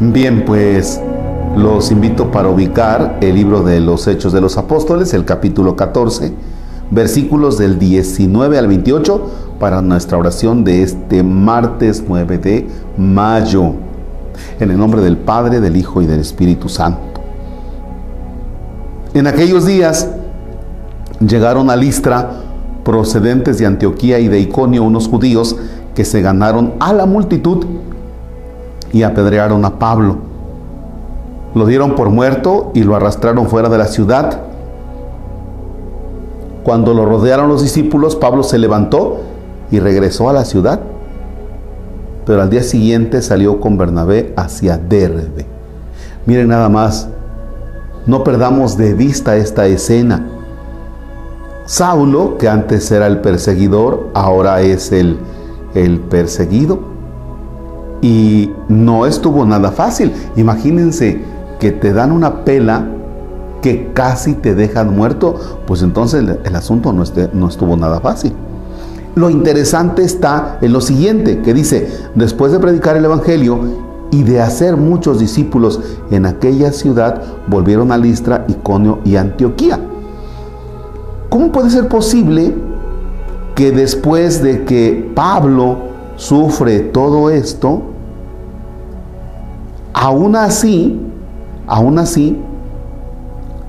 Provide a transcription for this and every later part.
Bien, pues los invito para ubicar el libro de los Hechos de los Apóstoles, el capítulo 14, versículos del 19 al 28, para nuestra oración de este martes 9 de mayo. En el nombre del Padre, del Hijo y del Espíritu Santo. En aquellos días llegaron a Listra, procedentes de Antioquía y de Iconio, unos judíos que se ganaron a la multitud y apedrearon a Pablo. Lo dieron por muerto y lo arrastraron fuera de la ciudad. Cuando lo rodearon los discípulos, Pablo se levantó y regresó a la ciudad. Pero al día siguiente salió con Bernabé hacia Derbe. Miren nada más, no perdamos de vista esta escena. Saulo, que antes era el perseguidor, ahora es el, el perseguido y no estuvo nada fácil. Imagínense que te dan una pela que casi te dejan muerto, pues entonces el, asunto no, no estuvo nada fácil. Lo interesante está en lo siguiente, que dice, después de predicar el Evangelio y de hacer muchos discípulos en aquella ciudad, volvieron a Listra, Iconio y Antioquía. ¿Cómo puede ser posible que después de que Pablo sufre todo esto, aún así, aún así,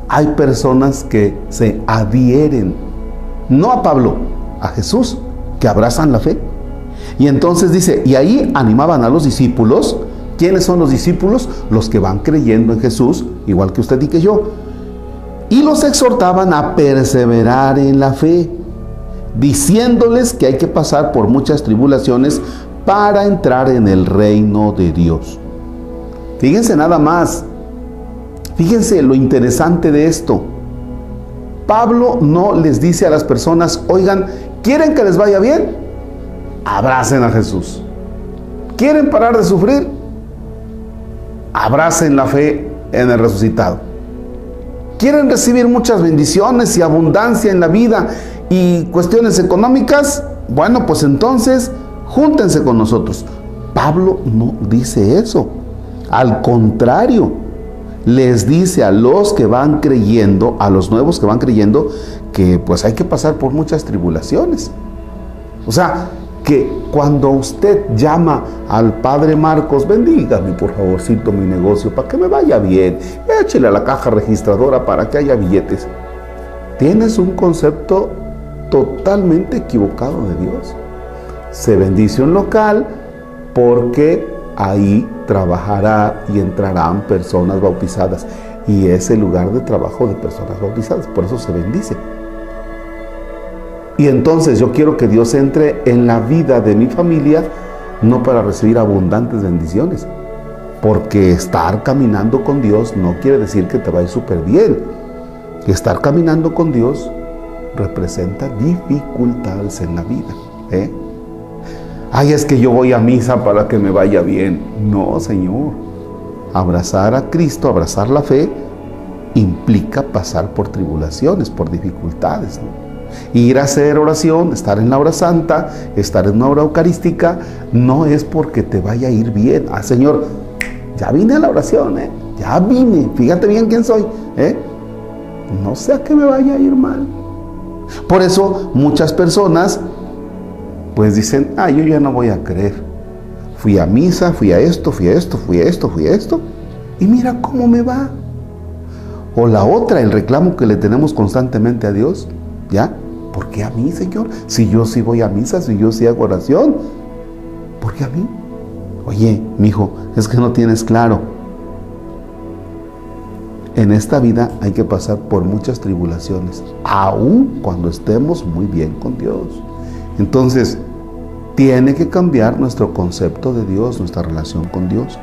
hay personas que se adhieren, no a Pablo, a Jesús, que abrazan la fe. Y entonces dice, y ahí animaban a los discípulos. ¿Quiénes son los discípulos? Los que van creyendo en Jesús, igual que usted y que yo. Y los exhortaban a perseverar en la fe diciéndoles que hay que pasar por muchas tribulaciones para entrar en el reino de Dios. Fíjense nada más, fíjense lo interesante de esto. Pablo no les dice a las personas, oigan, ¿quieren que les vaya bien? Abracen a Jesús. ¿Quieren parar de sufrir? Abracen la fe en el resucitado. ¿Quieren recibir muchas bendiciones y abundancia en la vida y cuestiones económicas, bueno, pues entonces júntense con nosotros. Pablo no dice eso. Al contrario, les dice a los que van creyendo, a los nuevos que van creyendo, que pues hay que pasar por muchas tribulaciones. O sea, que cuando usted llama al Padre Marcos, bendígame por favorcito mi negocio para que me vaya bien, échele a la caja registradora para que haya billetes. Tienes un concepto totalmente equivocado de Dios. Se bendice un local porque ahí trabajará y entrarán personas bautizadas. Y es el lugar de trabajo de personas bautizadas. Por eso se bendice. Y entonces yo quiero que Dios entre en la vida de mi familia, no para recibir abundantes bendiciones. Porque estar caminando con Dios no quiere decir que te vaya súper bien. Estar caminando con Dios representa dificultades en la vida. ¿eh? Ay, es que yo voy a misa para que me vaya bien. No, Señor. Abrazar a Cristo, abrazar la fe, implica pasar por tribulaciones, por dificultades. Ir a hacer oración, estar en la hora santa, estar en una hora eucarística, no es porque te vaya a ir bien. Ah, Señor, ya vine a la oración, ¿eh? ya vine, fíjate bien quién soy. ¿eh? No sea que me vaya a ir mal. Por eso muchas personas pues dicen, ah, yo ya no voy a creer. Fui a misa, fui a esto, fui a esto, fui a esto, fui a esto. Y mira cómo me va. O la otra, el reclamo que le tenemos constantemente a Dios. ¿Ya? ¿Por qué a mí, Señor? Si yo sí voy a misa, si yo sí hago oración. ¿Por qué a mí? Oye, mi hijo, es que no tienes claro en esta vida hay que pasar por muchas tribulaciones, aun cuando estemos muy bien con Dios. Entonces, tiene que cambiar nuestro concepto de Dios, nuestra relación con Dios.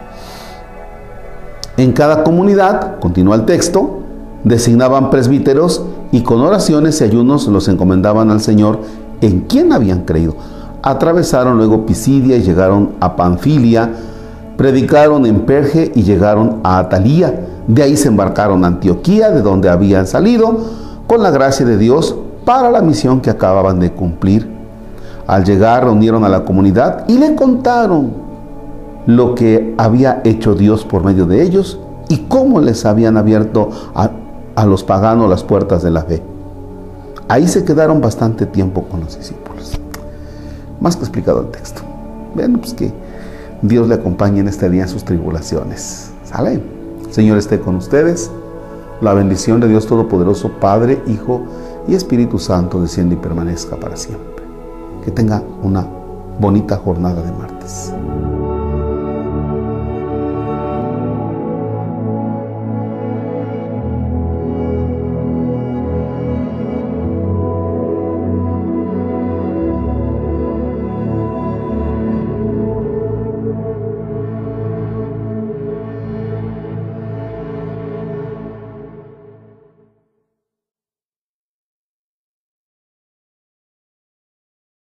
En cada comunidad, continúa el texto, designaban presbíteros y con oraciones y ayunos los encomendaban al Señor en quien habían creído. Atravesaron luego Pisidia y llegaron a Panfilia, predicaron en Perge y llegaron a Atalía de ahí se embarcaron a Antioquía, de donde habían salido, con la gracia de Dios para la misión que acababan de cumplir. Al llegar reunieron a la comunidad y le contaron lo que había hecho Dios por medio de ellos y cómo les habían abierto a, los paganos las puertas de la fe. Ahí se quedaron bastante tiempo con los discípulos. Más que explicado el texto. Ven, pues que Dios le acompañe en este día en sus tribulaciones. ¿Sale? Señor esté con ustedes. La bendición de Dios Todopoderoso, Padre, Hijo y Espíritu Santo desciende y permanezca para siempre. Que tenga una bonita jornada de martes.